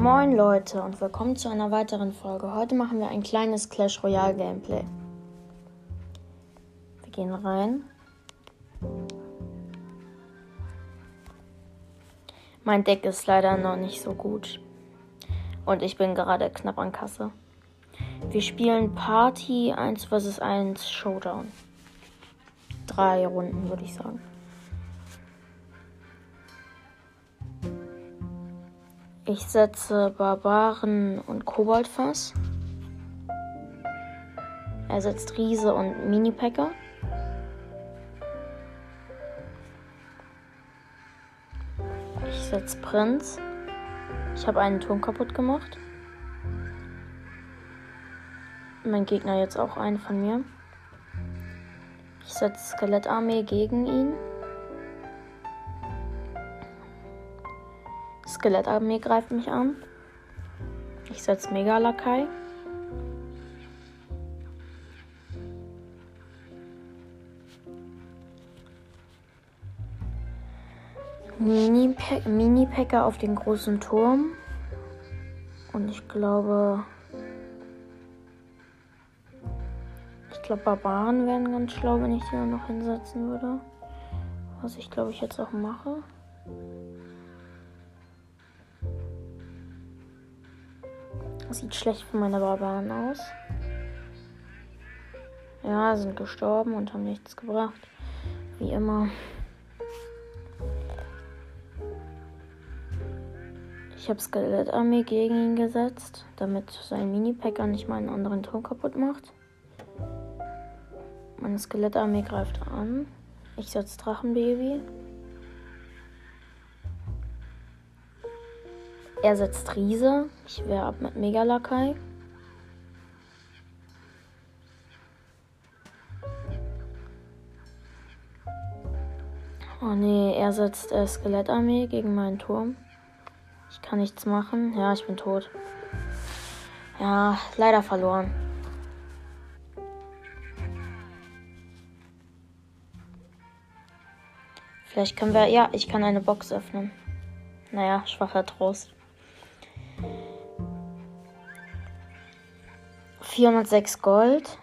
Moin Leute und willkommen zu einer weiteren Folge. Heute machen wir ein kleines Clash Royale Gameplay. Wir gehen rein. Mein Deck ist leider noch nicht so gut. Und ich bin gerade knapp an Kasse. Wir spielen Party 1 vs 1 Showdown. Drei Runden, würde ich sagen. Ich setze Barbaren und Koboldfass. Er setzt Riese und Mini-Packer. Ich setze Prinz. Ich habe einen Turm kaputt gemacht. Mein Gegner jetzt auch einen von mir. Ich setze Skelettarmee gegen ihn. Skelettarmee greift mich an. Ich setze Mega-Lakai. Mini-Packer auf den großen Turm. Und ich glaube. Ich glaube, Barbaren wären ganz schlau, wenn ich die noch hinsetzen würde. Was ich glaube ich jetzt auch mache. Sieht schlecht für meine Barbaren aus. Ja, sind gestorben und haben nichts gebracht. Wie immer. Ich habe Skelettarmee gegen ihn gesetzt, damit sein Mini-Packer nicht meinen anderen Turm kaputt macht. Meine Skelettarmee greift an. Ich setze Drachenbaby. Er setzt Riese. Ich wäre ab mit Megalakai. Oh nee, er setzt äh, Skelettarmee gegen meinen Turm. Ich kann nichts machen. Ja, ich bin tot. Ja, leider verloren. Vielleicht können wir. Ja, ich kann eine Box öffnen. Naja, schwacher Trost. 406 Gold,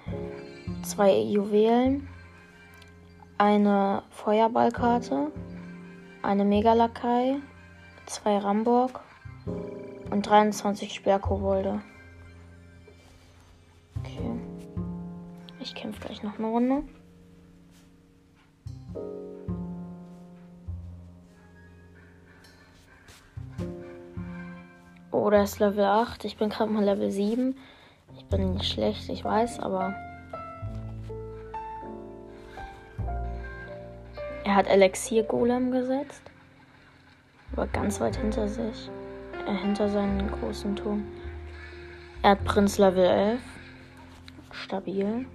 zwei Juwelen, eine Feuerballkarte, eine Megalakai, zwei Ramburg und 23 Sperrkobolde. Okay. Ich kämpfe gleich noch eine Runde. Oh, der ist Level 8. Ich bin gerade mal Level 7. Ich bin nicht schlecht, ich weiß, aber. Er hat Elixier Golem gesetzt. Aber ganz weit hinter sich. Äh, hinter seinen großen Turm. Er hat Prinz Level 11. Stabil.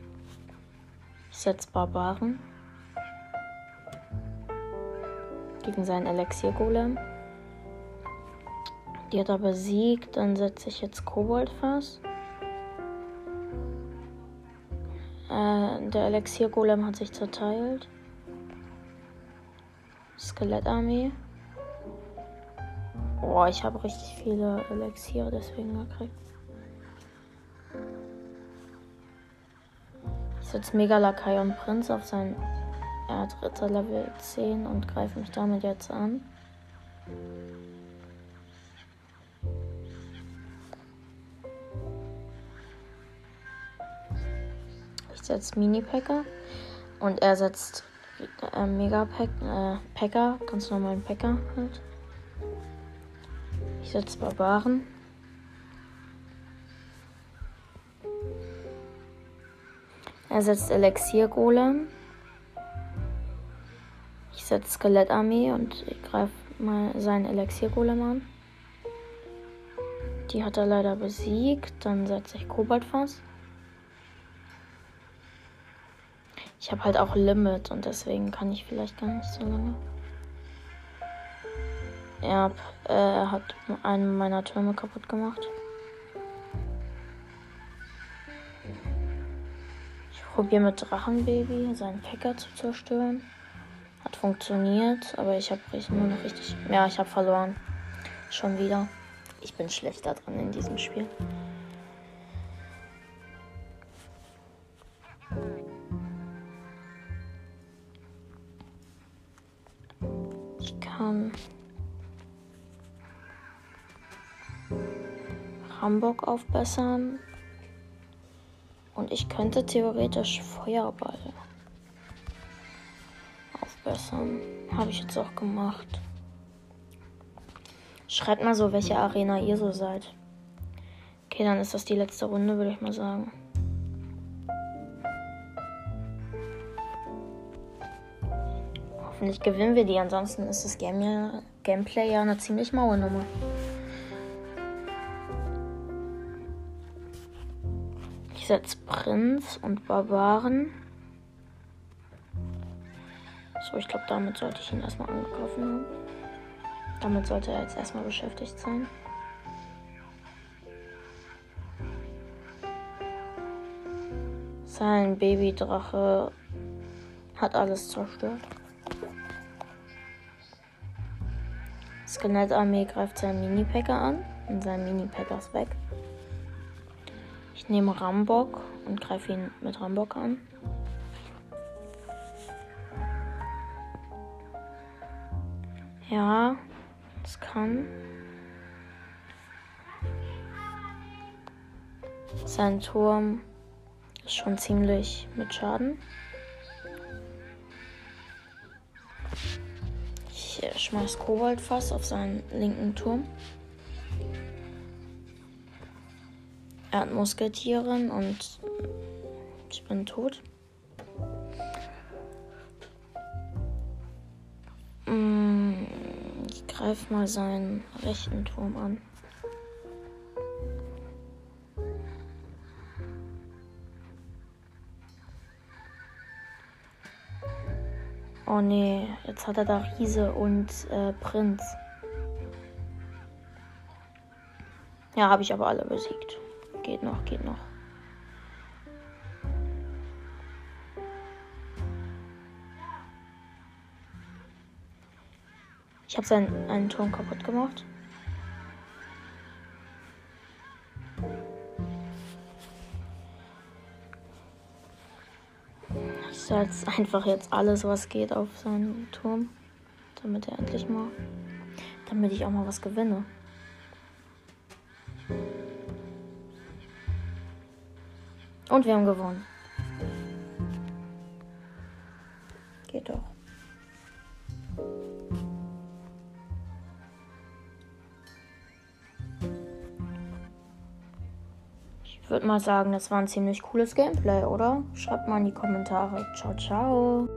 Ich setze Barbaren. Gegen seinen Elixier Golem. Die hat er besiegt. Dann setze ich jetzt Koboldfass. Äh, der Elixier-Golem hat sich zerteilt. Skelettarmee. Boah, ich habe richtig viele Elixiere deswegen gekriegt. Ich setze Mega Lakai und Prinz auf sein. Er hat Ritter Level 10 und greife mich damit jetzt an. Setze Mini-Packer und er setzt äh, Mega-Pack, äh, ganz normalen Packer halt. Ich setze Barbaren. Er setzt Elixier-Golem. Ich setze Skelettarmee und ich greife mal seinen Elixier-Golem an. Die hat er leider besiegt. Dann setze ich Koboldfass. Ich habe halt auch Limit und deswegen kann ich vielleicht gar nicht so lange. Ja, äh, er hat einen meiner Türme kaputt gemacht. Ich probiere mit Drachenbaby seinen Packer zu zerstören. Hat funktioniert, aber ich habe nur noch richtig. Ja, ich habe verloren. Schon wieder. Ich bin schlechter drin in diesem Spiel. Kann Hamburg aufbessern. Und ich könnte theoretisch Feuerball aufbessern. Habe ich jetzt auch gemacht. Schreibt mal so, welche Arena ihr so seid. Okay, dann ist das die letzte Runde, würde ich mal sagen. Hoffentlich gewinnen wir die, ansonsten ist das Game Gameplay ja eine ziemlich maue Nummer. Ich setze Prinz und Barbaren. So, ich glaube, damit sollte ich ihn erstmal angegriffen haben. Damit sollte er jetzt erstmal beschäftigt sein. Sein Babydrache hat alles zerstört. Skelettarmee greift seinen Mini-Packer an und sein Mini-Packer ist weg. Ich nehme Rambock und greife ihn mit Rambock an. Ja, das kann. Sein Turm ist schon ziemlich mit Schaden. Ich schmeiß Koboldfass auf seinen linken Turm. Er hat Musketieren und ich bin tot. Mm, ich greife mal seinen rechten Turm an. Nee, jetzt hat er da Riese und äh, Prinz. Ja, habe ich aber alle besiegt. Geht noch, geht noch. Ich habe seinen einen Turm kaputt gemacht. Ich setze einfach jetzt alles, was geht, auf seinen Turm. Damit er endlich mal. Damit ich auch mal was gewinne. Und wir haben gewonnen. Geht doch. Würde mal sagen, das war ein ziemlich cooles Gameplay, oder? Schreibt mal in die Kommentare. Ciao, ciao.